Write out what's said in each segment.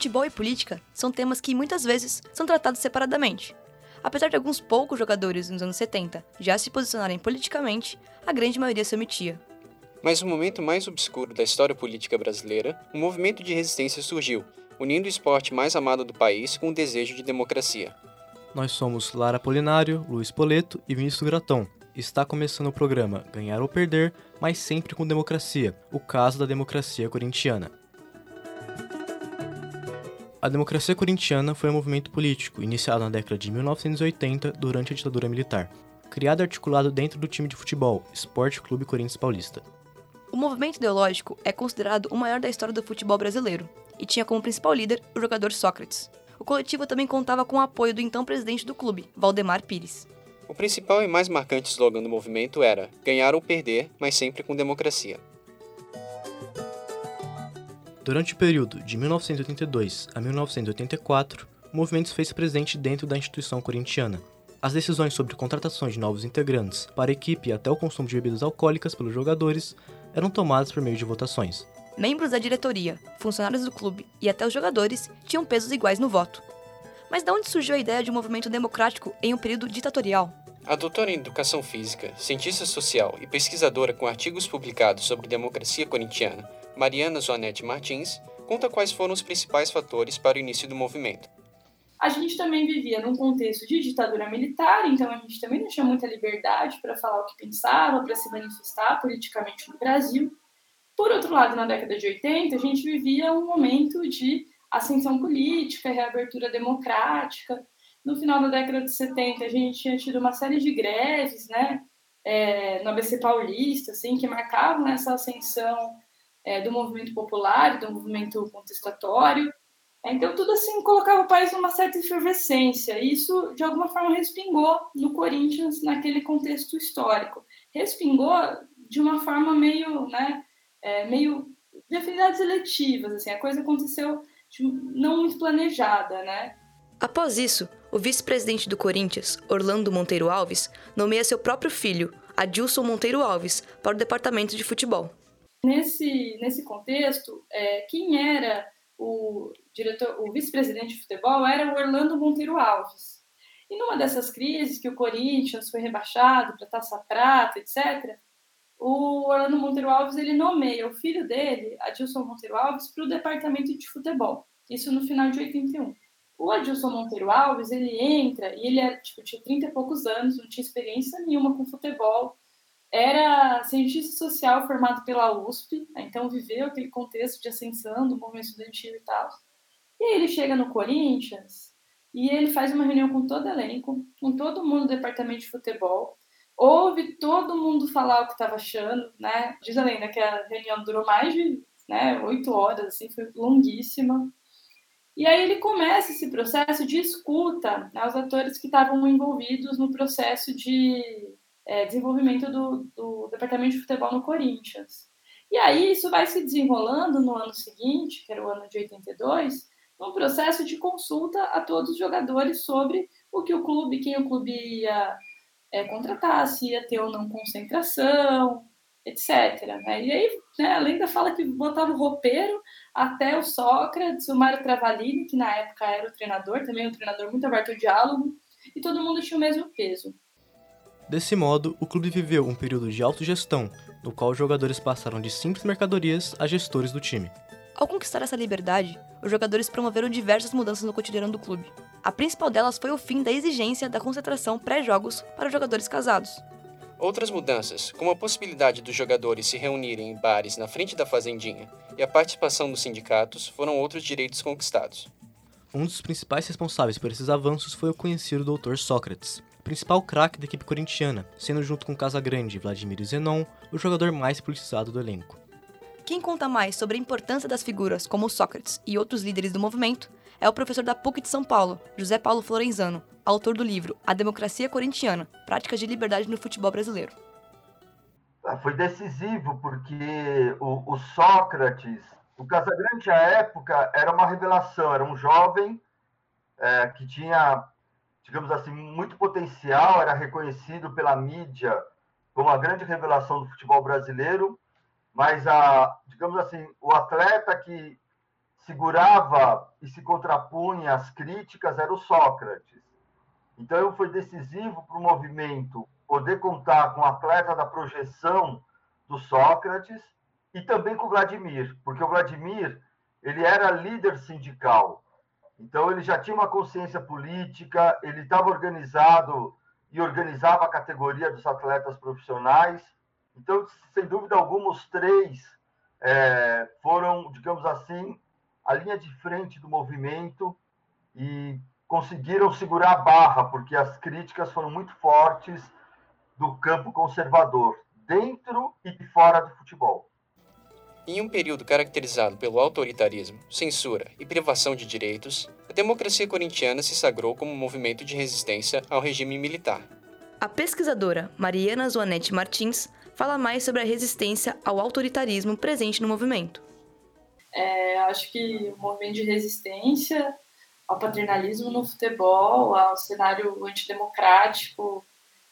futebol e política são temas que muitas vezes são tratados separadamente. Apesar de alguns poucos jogadores nos anos 70 já se posicionarem politicamente, a grande maioria se omitia. Mas no momento mais obscuro da história política brasileira, um movimento de resistência surgiu, unindo o esporte mais amado do país com o desejo de democracia. Nós somos Lara Polinário, Luiz Poleto e Vinícius Gratão. Está começando o programa Ganhar ou Perder, mas sempre com democracia, o caso da democracia corintiana. A democracia corintiana foi um movimento político iniciado na década de 1980 durante a ditadura militar, criado e articulado dentro do time de futebol Esporte Clube Corinthians Paulista. O movimento ideológico é considerado o maior da história do futebol brasileiro e tinha como principal líder o jogador Sócrates. O coletivo também contava com o apoio do então presidente do clube, Valdemar Pires. O principal e mais marcante slogan do movimento era ganhar ou perder, mas sempre com democracia. Durante o período de 1982 a 1984, o movimento se fez presente dentro da instituição corintiana. As decisões sobre contratações de novos integrantes para a equipe e até o consumo de bebidas alcoólicas pelos jogadores eram tomadas por meio de votações. Membros da diretoria, funcionários do clube e até os jogadores tinham pesos iguais no voto. Mas de onde surgiu a ideia de um movimento democrático em um período ditatorial? A doutora em Educação Física, cientista social e pesquisadora com artigos publicados sobre democracia corintiana, Mariana Zoanete Martins, conta quais foram os principais fatores para o início do movimento. A gente também vivia num contexto de ditadura militar, então a gente também não tinha muita liberdade para falar o que pensava, para se manifestar politicamente no Brasil. Por outro lado, na década de 80, a gente vivia um momento de ascensão política, reabertura democrática. No final da década de 70, a gente tinha tido uma série de greves, né, é, no ABC Paulista, assim, que marcavam essa ascensão é, do movimento popular, do movimento contestatório. Então, tudo assim colocava o país numa certa efervescência. E isso, de alguma forma, respingou no Corinthians naquele contexto histórico. Respingou de uma forma meio, né, é, meio de afinidades eletivas. Assim, a coisa aconteceu não muito planejada, né? Após isso, o vice-presidente do Corinthians, Orlando Monteiro Alves, nomeia seu próprio filho, Adilson Monteiro Alves, para o departamento de futebol. Nesse, nesse contexto, é, quem era o diretor, o vice-presidente de futebol era o Orlando Monteiro Alves. E numa dessas crises que o Corinthians foi rebaixado para Taça Prata, etc., o Orlando Monteiro Alves ele nomeia o filho dele, Adilson Monteiro Alves, para o departamento de futebol. Isso no final de 81. O Adilson Monteiro Alves, ele entra e ele era, tipo, tinha 30 e poucos anos, não tinha experiência nenhuma com futebol, era cientista social formado pela USP, né? então viveu aquele contexto de ascensão do movimento estudantil e tal. E aí ele chega no Corinthians e ele faz uma reunião com todo o elenco, com todo mundo do departamento de futebol, ouve todo mundo falar o que estava achando, né? Diz a lenda que a reunião durou mais de né, oito horas, assim, foi longuíssima. E aí ele começa esse processo de escuta aos atores que estavam envolvidos no processo de é, desenvolvimento do, do departamento de futebol no Corinthians. E aí isso vai se desenrolando no ano seguinte, que era o ano de 82, num processo de consulta a todos os jogadores sobre o que o clube, quem o clube ia é, contratar, se ia ter ou não concentração, etc. Né? E aí né, a lenda fala que botava o roupeiro até o Sócrates, o Mário Travalini, que na época era o treinador, também um treinador muito aberto ao diálogo, e todo mundo tinha o mesmo peso. Desse modo, o clube viveu um período de autogestão, no qual os jogadores passaram de simples mercadorias a gestores do time. Ao conquistar essa liberdade, os jogadores promoveram diversas mudanças no cotidiano do clube. A principal delas foi o fim da exigência da concentração pré-jogos para os jogadores casados. Outras mudanças, como a possibilidade dos jogadores se reunirem em bares na frente da fazendinha e a participação dos sindicatos, foram outros direitos conquistados. Um dos principais responsáveis por esses avanços foi o conhecido Dr. Sócrates, principal craque da equipe corintiana, sendo junto com Casagrande e Vladimir Zenon o jogador mais politizado do elenco. Quem conta mais sobre a importância das figuras como Sócrates e outros líderes do movimento é o professor da PUC de São Paulo, José Paulo Florenzano, autor do livro A Democracia Corintiana: Práticas de Liberdade no Futebol Brasileiro. Ah, foi decisivo porque o, o Sócrates, o Casagrande à época era uma revelação, era um jovem é, que tinha digamos assim, muito potencial, era reconhecido pela mídia como a grande revelação do futebol brasileiro, mas a, digamos assim, o atleta que segurava e se contrapunha às críticas era o Sócrates. Então, foi decisivo para o movimento poder contar com o atleta da projeção do Sócrates e também com o Vladimir, porque o Vladimir ele era líder sindical. Então, ele já tinha uma consciência política, ele estava organizado e organizava a categoria dos atletas profissionais. Então, sem dúvida alguma, os três é, foram, digamos assim, a linha de frente do movimento e conseguiram segurar a barra, porque as críticas foram muito fortes do campo conservador, dentro e fora do futebol. Em um período caracterizado pelo autoritarismo, censura e privação de direitos, a democracia corintiana se sagrou como um movimento de resistência ao regime militar. A pesquisadora Mariana Zoanete Martins fala mais sobre a resistência ao autoritarismo presente no movimento. É, acho que o movimento de resistência ao paternalismo no futebol, ao cenário antidemocrático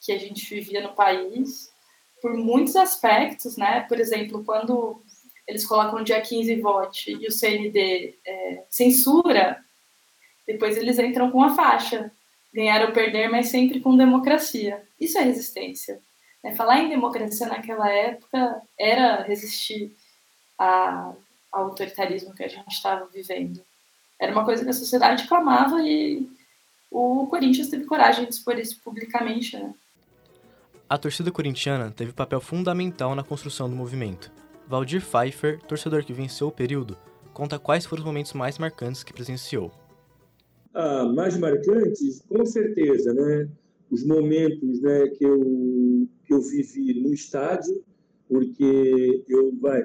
que a gente vivia no país, por muitos aspectos, né? Por exemplo, quando eles colocam dia 15 vote e o CND é, censura, depois eles entram com a faixa. Ganhar ou perder, mas sempre com democracia. Isso é resistência. Né? Falar em democracia naquela época era resistir a, ao autoritarismo que a gente estava vivendo. Era uma coisa que a sociedade clamava e o Corinthians teve coragem de expor isso publicamente. Né? A torcida corintiana teve papel fundamental na construção do movimento Valdir Pfeiffer, torcedor que venceu o período, conta quais foram os momentos mais marcantes que presenciou. Ah, mais marcantes, com certeza, né? Os momentos, né, que eu que eu vivi no estádio, porque eu vai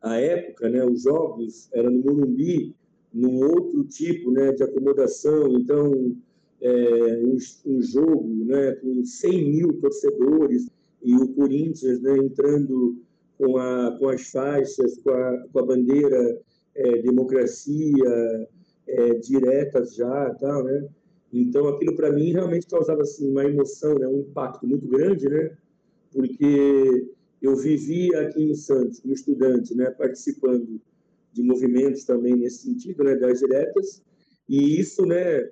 a época, né, os jogos eram no Morumbi, num outro tipo, né, de acomodação, então é, um, um, jogo, né, com 100 mil torcedores e o Corinthians, né, entrando com, a, com as faixas, com a, com a bandeira é, democracia é, diretas já, tal, né? Então aquilo para mim realmente causava assim uma emoção, né? Um impacto muito grande, né? Porque eu vivi aqui em Santos como estudante, né? Participando de movimentos também nesse sentido, né? Das diretas e isso, né?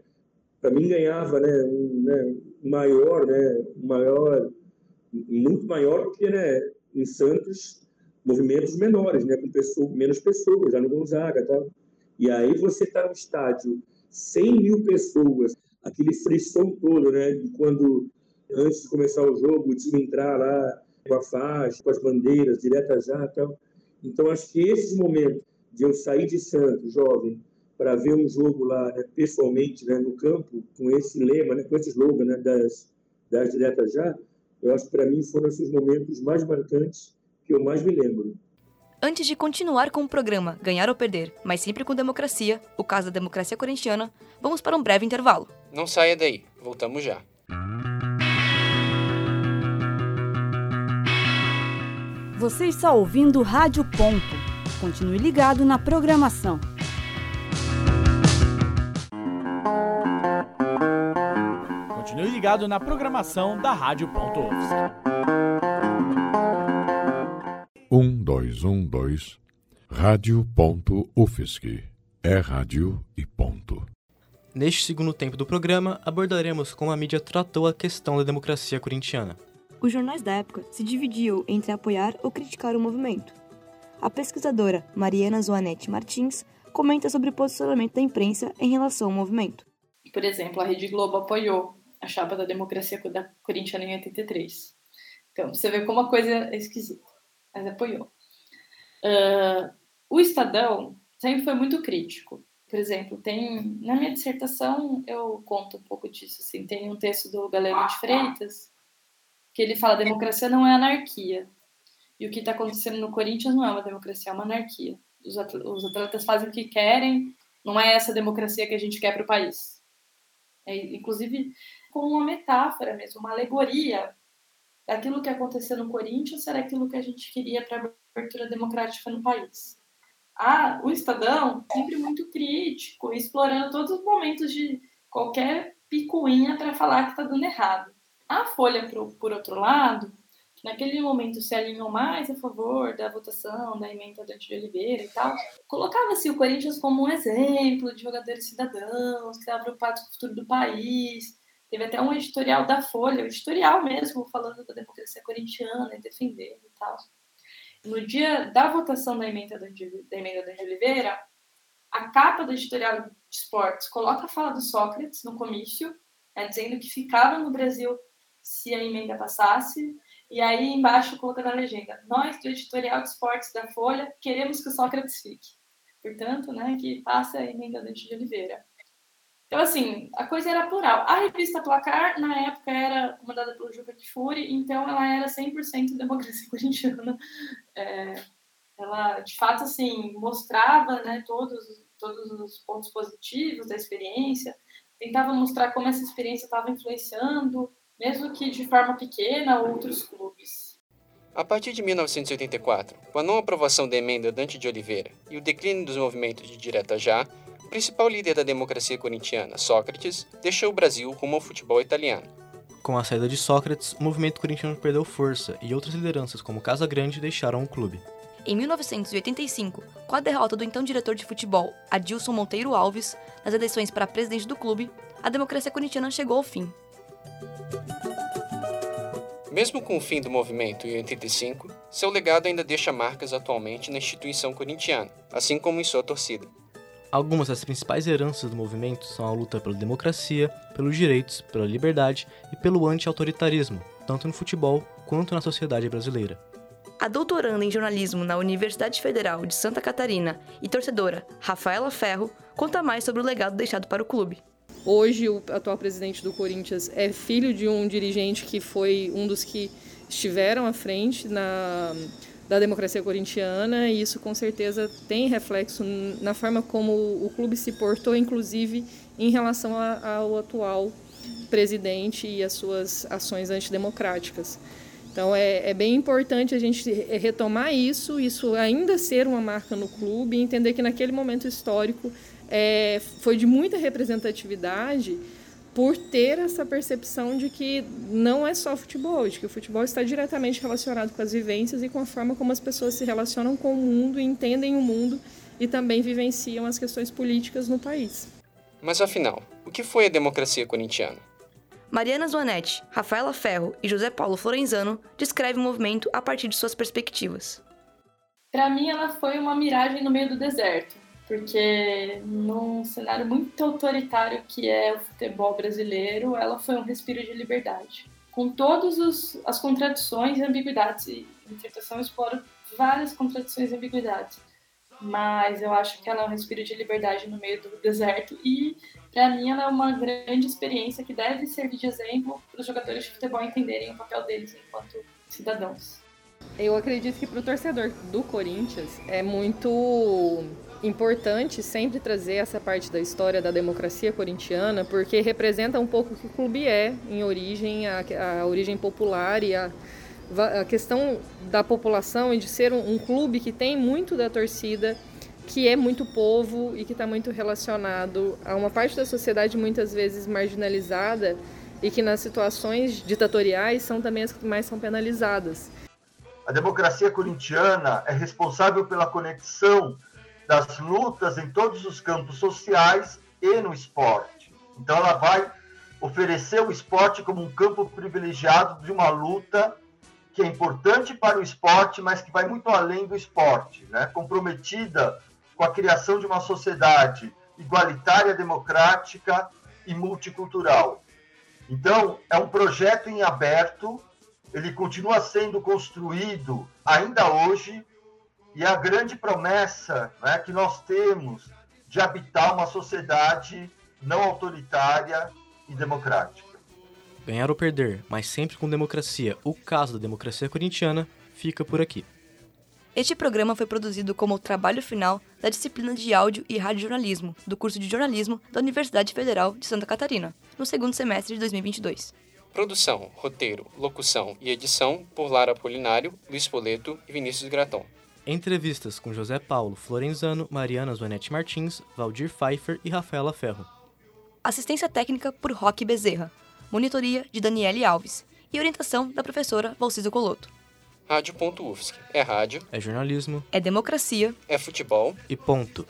Para mim ganhava, né? Um, né? maior, né? Um maior, muito maior do que, né? Em Santos movimentos menores, né, com pessoa, menos pessoas, já no Gonzaga tal. E aí você está no estádio, 100 mil pessoas, aquele frisson todo, né, de quando, antes de começar o jogo, o time entrar lá com a faixa, com as bandeiras, direta já tal. Então, acho que esses momentos de eu sair de Santos, jovem, para ver um jogo lá, né, pessoalmente, né, no campo, com esse lema, né, com esse slogan né, das, das diretas já, eu acho que para mim foram esses momentos mais marcantes que eu mais me lembro. Antes de continuar com o programa Ganhar ou Perder, mas sempre com democracia, o caso da democracia corintiana, vamos para um breve intervalo. Não saia daí, voltamos já. Você está ouvindo Rádio Ponto. Continue ligado na programação. Continue ligado na programação da Rádio Ponto. 1212 Rádio.UFSC. É rádio e ponto. Neste segundo tempo do programa, abordaremos como a mídia tratou a questão da democracia corintiana. Os jornais da época se dividiam entre apoiar ou criticar o movimento. A pesquisadora Mariana Zoanete Martins comenta sobre o posicionamento da imprensa em relação ao movimento. Por exemplo, a Rede Globo apoiou a chapa da democracia corintiana em 83. Então, você vê como a coisa é esquisita mas apoiou. Uh, o Estadão sempre foi muito crítico. Por exemplo, tem na minha dissertação eu conto um pouco disso. Assim, tem um texto do Galeno de Freitas que ele fala democracia não é anarquia e o que está acontecendo no Corinthians não é uma democracia, é uma anarquia. Os atletas fazem o que querem, não é essa democracia que a gente quer para o país. É, inclusive, como uma metáfora mesmo, uma alegoria aquilo que aconteceu no Corinthians era aquilo que a gente queria para a abertura democrática no país. Ah, o Estadão, sempre muito crítico, explorando todos os momentos de qualquer picuinha para falar que está dando errado. A Folha, por, por outro lado, naquele momento se alinhou mais a favor da votação da emenda Dante de Oliveira e tal, colocava-se o Corinthians como um exemplo de jogadores cidadãos que estavam preocupados com o futuro do país. Teve até um editorial da Folha, um editorial mesmo, falando da democracia corintiana e defendendo e tal. No dia da votação da emenda da emenda de Oliveira, a capa do editorial de esportes coloca a fala do Sócrates no comício, né, dizendo que ficava no Brasil se a emenda passasse, e aí embaixo coloca na legenda: Nós, do editorial de esportes da Folha, queremos que o Sócrates fique. Portanto, né, que passe a emenda de Oliveira. Então, assim, a coisa era plural. A revista Placar, na época, era comandada pelo Juca Kfouri, então ela era 100% democracia corintiana. É, ela, de fato, assim, mostrava né, todos, todos os pontos positivos da experiência, tentava mostrar como essa experiência estava influenciando mesmo que de forma pequena, outros clubes. A partir de 1984, com a não aprovação da emenda Dante de Oliveira e o declínio dos movimentos de direta já, o principal líder da democracia corintiana, Sócrates, deixou o Brasil rumo ao futebol italiano. Com a saída de Sócrates, o movimento corintiano perdeu força e outras lideranças como Casa Grande deixaram o clube. Em 1985, com a derrota do então diretor de futebol, Adilson Monteiro Alves, nas eleições para presidente do clube, a democracia corintiana chegou ao fim. Mesmo com o fim do movimento em 85, seu legado ainda deixa marcas atualmente na instituição corintiana, assim como em sua torcida. Algumas das principais heranças do movimento são a luta pela democracia, pelos direitos, pela liberdade e pelo anti-autoritarismo, tanto no futebol quanto na sociedade brasileira. A doutoranda em jornalismo na Universidade Federal de Santa Catarina e torcedora Rafaela Ferro conta mais sobre o legado deixado para o clube. Hoje, o atual presidente do Corinthians é filho de um dirigente que foi um dos que estiveram à frente na, da democracia corintiana, e isso com certeza tem reflexo na forma como o clube se portou, inclusive em relação a, ao atual presidente e as suas ações antidemocráticas. Então é, é, bem importante a gente retomar isso, isso ainda ser uma marca no clube, entender que naquele momento histórico é, foi de muita representatividade por ter essa percepção de que não é só futebol, de que o futebol está diretamente relacionado com as vivências e com a forma como as pessoas se relacionam com o mundo, entendem o mundo e também vivenciam as questões políticas no país. Mas afinal, o que foi a democracia corintiana? Mariana Zoanetti, Rafaela Ferro e José Paulo Florenzano descrevem o movimento a partir de suas perspectivas. Para mim, ela foi uma miragem no meio do deserto porque num cenário muito autoritário que é o futebol brasileiro, ela foi um respiro de liberdade. Com todas as contradições e ambiguidades, e a interpretação explora várias contradições e ambiguidades, mas eu acho que ela é um respiro de liberdade no meio do deserto e, para mim, ela é uma grande experiência que deve servir de exemplo para os jogadores de futebol entenderem o papel deles enquanto cidadãos. Eu acredito que para o torcedor do Corinthians é muito importante sempre trazer essa parte da história da democracia corintiana, porque representa um pouco o que o clube é em origem, a, a origem popular e a, a, questão da população e de ser um, um clube que tem muito da torcida, que é muito povo e que está muito relacionado a uma parte da sociedade muitas vezes marginalizada e que nas situações ditatoriais são também as que mais são penalizadas. A democracia corintiana é responsável pela conexão das lutas em todos os campos sociais e no esporte. Então, ela vai oferecer o esporte como um campo privilegiado de uma luta que é importante para o esporte, mas que vai muito além do esporte, né? comprometida com a criação de uma sociedade igualitária, democrática e multicultural. Então, é um projeto em aberto, ele continua sendo construído ainda hoje e a grande promessa né, que nós temos de habitar uma sociedade não autoritária e democrática. Ganhar ou perder, mas sempre com democracia, o caso da democracia corintiana, fica por aqui. Este programa foi produzido como o trabalho final da disciplina de áudio e radiojornalismo do curso de jornalismo da Universidade Federal de Santa Catarina, no segundo semestre de 2022. Produção, roteiro, locução e edição por Lara Polinário, Luiz Poleto e Vinícius Graton. Entrevistas com José Paulo Florenzano, Mariana Zonetti Martins, Valdir Pfeiffer e Rafaela Ferro. Assistência técnica por Roque Bezerra. Monitoria de Daniele Alves. e orientação da professora Valcisa Coloto. Rádio.UFSC. É rádio, É jornalismo É democracia é futebol e ponto.